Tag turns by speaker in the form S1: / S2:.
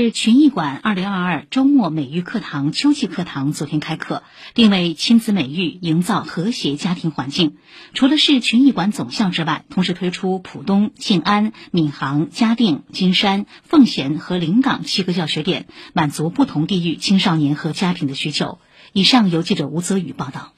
S1: 是群艺馆二零二二周末美育课堂秋季课堂昨天开课定位亲子美育营造和谐家庭环境除了市群艺馆总校之外同时推出浦东静安闵行嘉定金山奉贤和临港七个教学点满足不同地域青少年和家庭的需求。以上由记者吴泽宇报道。